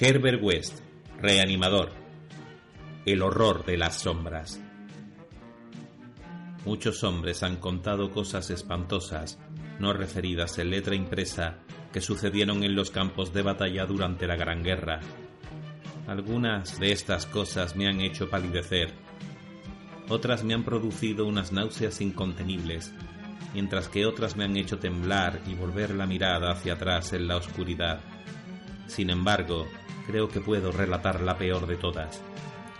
Herbert West, reanimador. El horror de las sombras. Muchos hombres han contado cosas espantosas, no referidas en letra impresa, que sucedieron en los campos de batalla durante la Gran Guerra. Algunas de estas cosas me han hecho palidecer, otras me han producido unas náuseas incontenibles, mientras que otras me han hecho temblar y volver la mirada hacia atrás en la oscuridad. Sin embargo, creo que puedo relatar la peor de todas,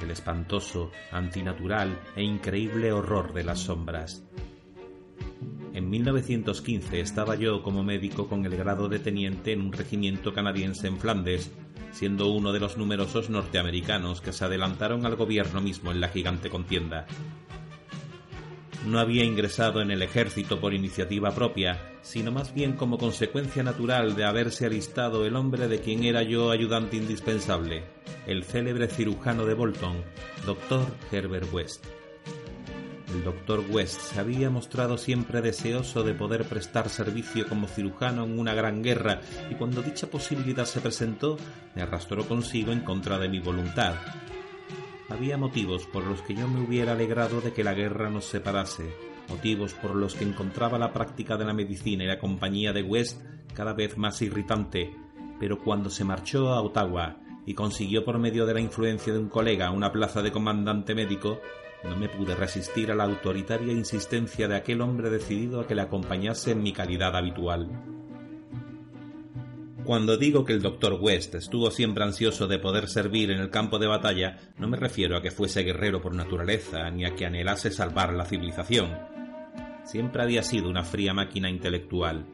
el espantoso, antinatural e increíble horror de las sombras. En 1915 estaba yo como médico con el grado de teniente en un regimiento canadiense en Flandes, siendo uno de los numerosos norteamericanos que se adelantaron al gobierno mismo en la gigante contienda no había ingresado en el ejército por iniciativa propia, sino más bien como consecuencia natural de haberse alistado el hombre de quien era yo ayudante indispensable, el célebre cirujano de Bolton, Dr. Herbert West. El doctor West se había mostrado siempre deseoso de poder prestar servicio como cirujano en una gran guerra y cuando dicha posibilidad se presentó me arrastró consigo en contra de mi voluntad, había motivos por los que yo me hubiera alegrado de que la guerra nos separase, motivos por los que encontraba la práctica de la medicina y la compañía de West cada vez más irritante, pero cuando se marchó a Ottawa y consiguió por medio de la influencia de un colega una plaza de comandante médico, no me pude resistir a la autoritaria insistencia de aquel hombre decidido a que le acompañase en mi calidad habitual. Cuando digo que el doctor West estuvo siempre ansioso de poder servir en el campo de batalla, no me refiero a que fuese guerrero por naturaleza, ni a que anhelase salvar la civilización. Siempre había sido una fría máquina intelectual.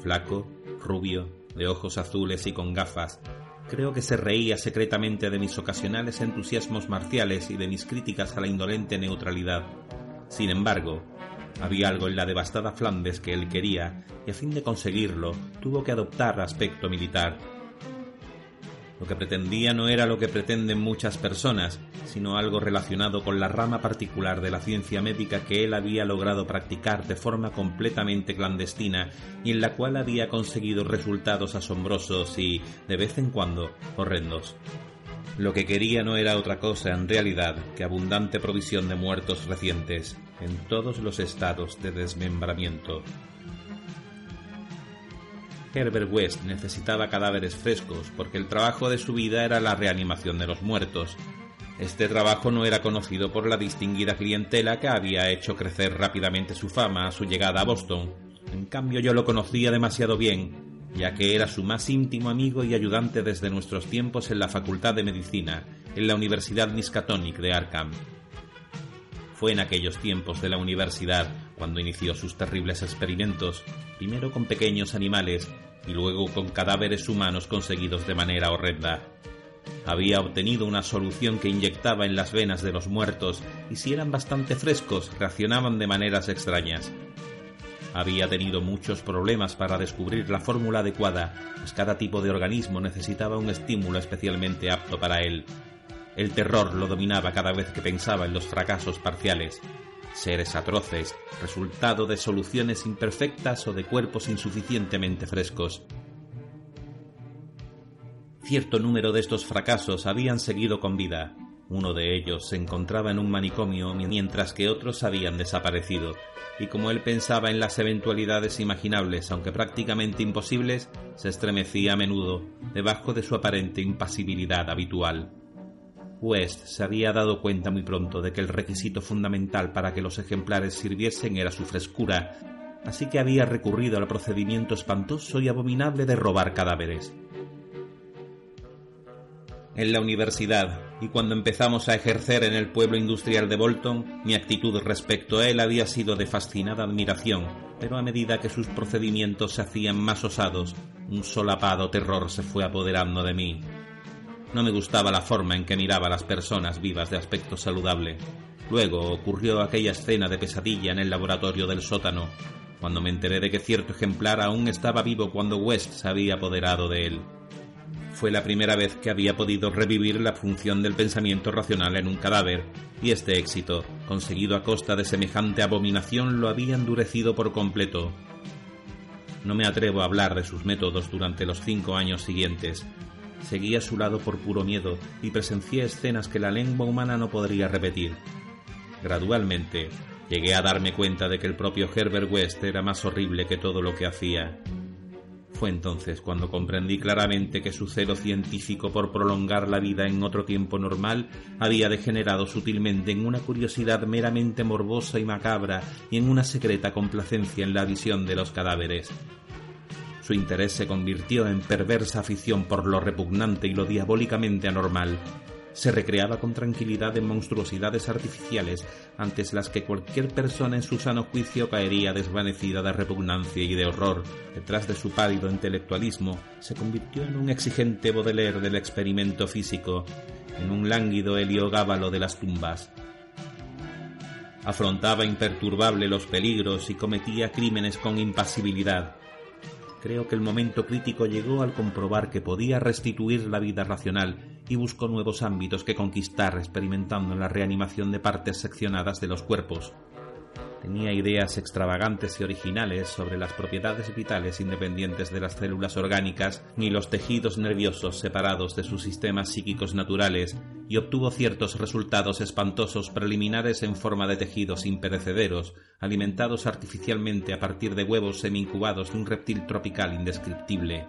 Flaco, rubio, de ojos azules y con gafas, creo que se reía secretamente de mis ocasionales entusiasmos marciales y de mis críticas a la indolente neutralidad. Sin embargo, había algo en la devastada Flandes que él quería, y a fin de conseguirlo tuvo que adoptar aspecto militar. Lo que pretendía no era lo que pretenden muchas personas, sino algo relacionado con la rama particular de la ciencia médica que él había logrado practicar de forma completamente clandestina y en la cual había conseguido resultados asombrosos y, de vez en cuando, horrendos. Lo que quería no era otra cosa en realidad que abundante provisión de muertos recientes en todos los estados de desmembramiento. Herbert West necesitaba cadáveres frescos porque el trabajo de su vida era la reanimación de los muertos. Este trabajo no era conocido por la distinguida clientela que había hecho crecer rápidamente su fama a su llegada a Boston. En cambio yo lo conocía demasiado bien ya que era su más íntimo amigo y ayudante desde nuestros tiempos en la Facultad de Medicina, en la Universidad Miskatonic de Arkham. Fue en aquellos tiempos de la universidad cuando inició sus terribles experimentos, primero con pequeños animales y luego con cadáveres humanos conseguidos de manera horrenda. Había obtenido una solución que inyectaba en las venas de los muertos y si eran bastante frescos reaccionaban de maneras extrañas. Había tenido muchos problemas para descubrir la fórmula adecuada, pues cada tipo de organismo necesitaba un estímulo especialmente apto para él. El terror lo dominaba cada vez que pensaba en los fracasos parciales, seres atroces, resultado de soluciones imperfectas o de cuerpos insuficientemente frescos. Cierto número de estos fracasos habían seguido con vida. Uno de ellos se encontraba en un manicomio mientras que otros habían desaparecido, y como él pensaba en las eventualidades imaginables, aunque prácticamente imposibles, se estremecía a menudo debajo de su aparente impasibilidad habitual. West se había dado cuenta muy pronto de que el requisito fundamental para que los ejemplares sirviesen era su frescura, así que había recurrido al procedimiento espantoso y abominable de robar cadáveres en la universidad y cuando empezamos a ejercer en el pueblo industrial de Bolton, mi actitud respecto a él había sido de fascinada admiración, pero a medida que sus procedimientos se hacían más osados, un solapado terror se fue apoderando de mí. No me gustaba la forma en que miraba a las personas vivas de aspecto saludable. Luego ocurrió aquella escena de pesadilla en el laboratorio del sótano, cuando me enteré de que cierto ejemplar aún estaba vivo cuando West se había apoderado de él fue la primera vez que había podido revivir la función del pensamiento racional en un cadáver, y este éxito, conseguido a costa de semejante abominación, lo había endurecido por completo. No me atrevo a hablar de sus métodos durante los cinco años siguientes. Seguí a su lado por puro miedo y presencié escenas que la lengua humana no podría repetir. Gradualmente, llegué a darme cuenta de que el propio Herbert West era más horrible que todo lo que hacía. Fue entonces cuando comprendí claramente que su celo científico por prolongar la vida en otro tiempo normal había degenerado sutilmente en una curiosidad meramente morbosa y macabra y en una secreta complacencia en la visión de los cadáveres. Su interés se convirtió en perversa afición por lo repugnante y lo diabólicamente anormal, se recreaba con tranquilidad en monstruosidades artificiales antes las que cualquier persona en su sano juicio caería desvanecida de repugnancia y de horror. Detrás de su pálido intelectualismo se convirtió en un exigente Baudelaire del experimento físico, en un lánguido heliogábalo de las tumbas. Afrontaba imperturbable los peligros y cometía crímenes con impasibilidad creo que el momento crítico llegó al comprobar que podía restituir la vida racional y buscó nuevos ámbitos que conquistar experimentando la reanimación de partes seccionadas de los cuerpos. Tenía ideas extravagantes y originales sobre las propiedades vitales independientes de las células orgánicas ni los tejidos nerviosos separados de sus sistemas psíquicos naturales y obtuvo ciertos resultados espantosos preliminares en forma de tejidos imperecederos, alimentados artificialmente a partir de huevos semi-incubados de un reptil tropical indescriptible.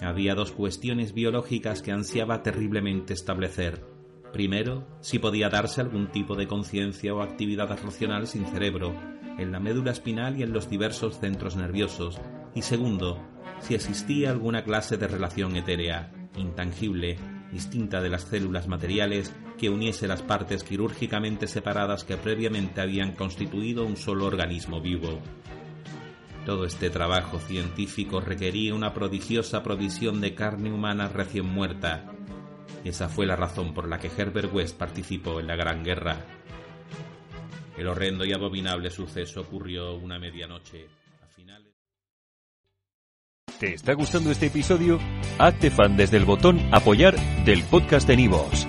Había dos cuestiones biológicas que ansiaba terriblemente establecer Primero, si podía darse algún tipo de conciencia o actividad racional sin cerebro, en la médula espinal y en los diversos centros nerviosos. Y segundo, si existía alguna clase de relación etérea, intangible, distinta de las células materiales, que uniese las partes quirúrgicamente separadas que previamente habían constituido un solo organismo vivo. Todo este trabajo científico requería una prodigiosa provisión de carne humana recién muerta, esa fue la razón por la que Herbert West participó en la Gran Guerra. El horrendo y abominable suceso ocurrió una medianoche a finales. ¿Te está gustando este episodio? Hazte fan desde el botón Apoyar del podcast de Nivos.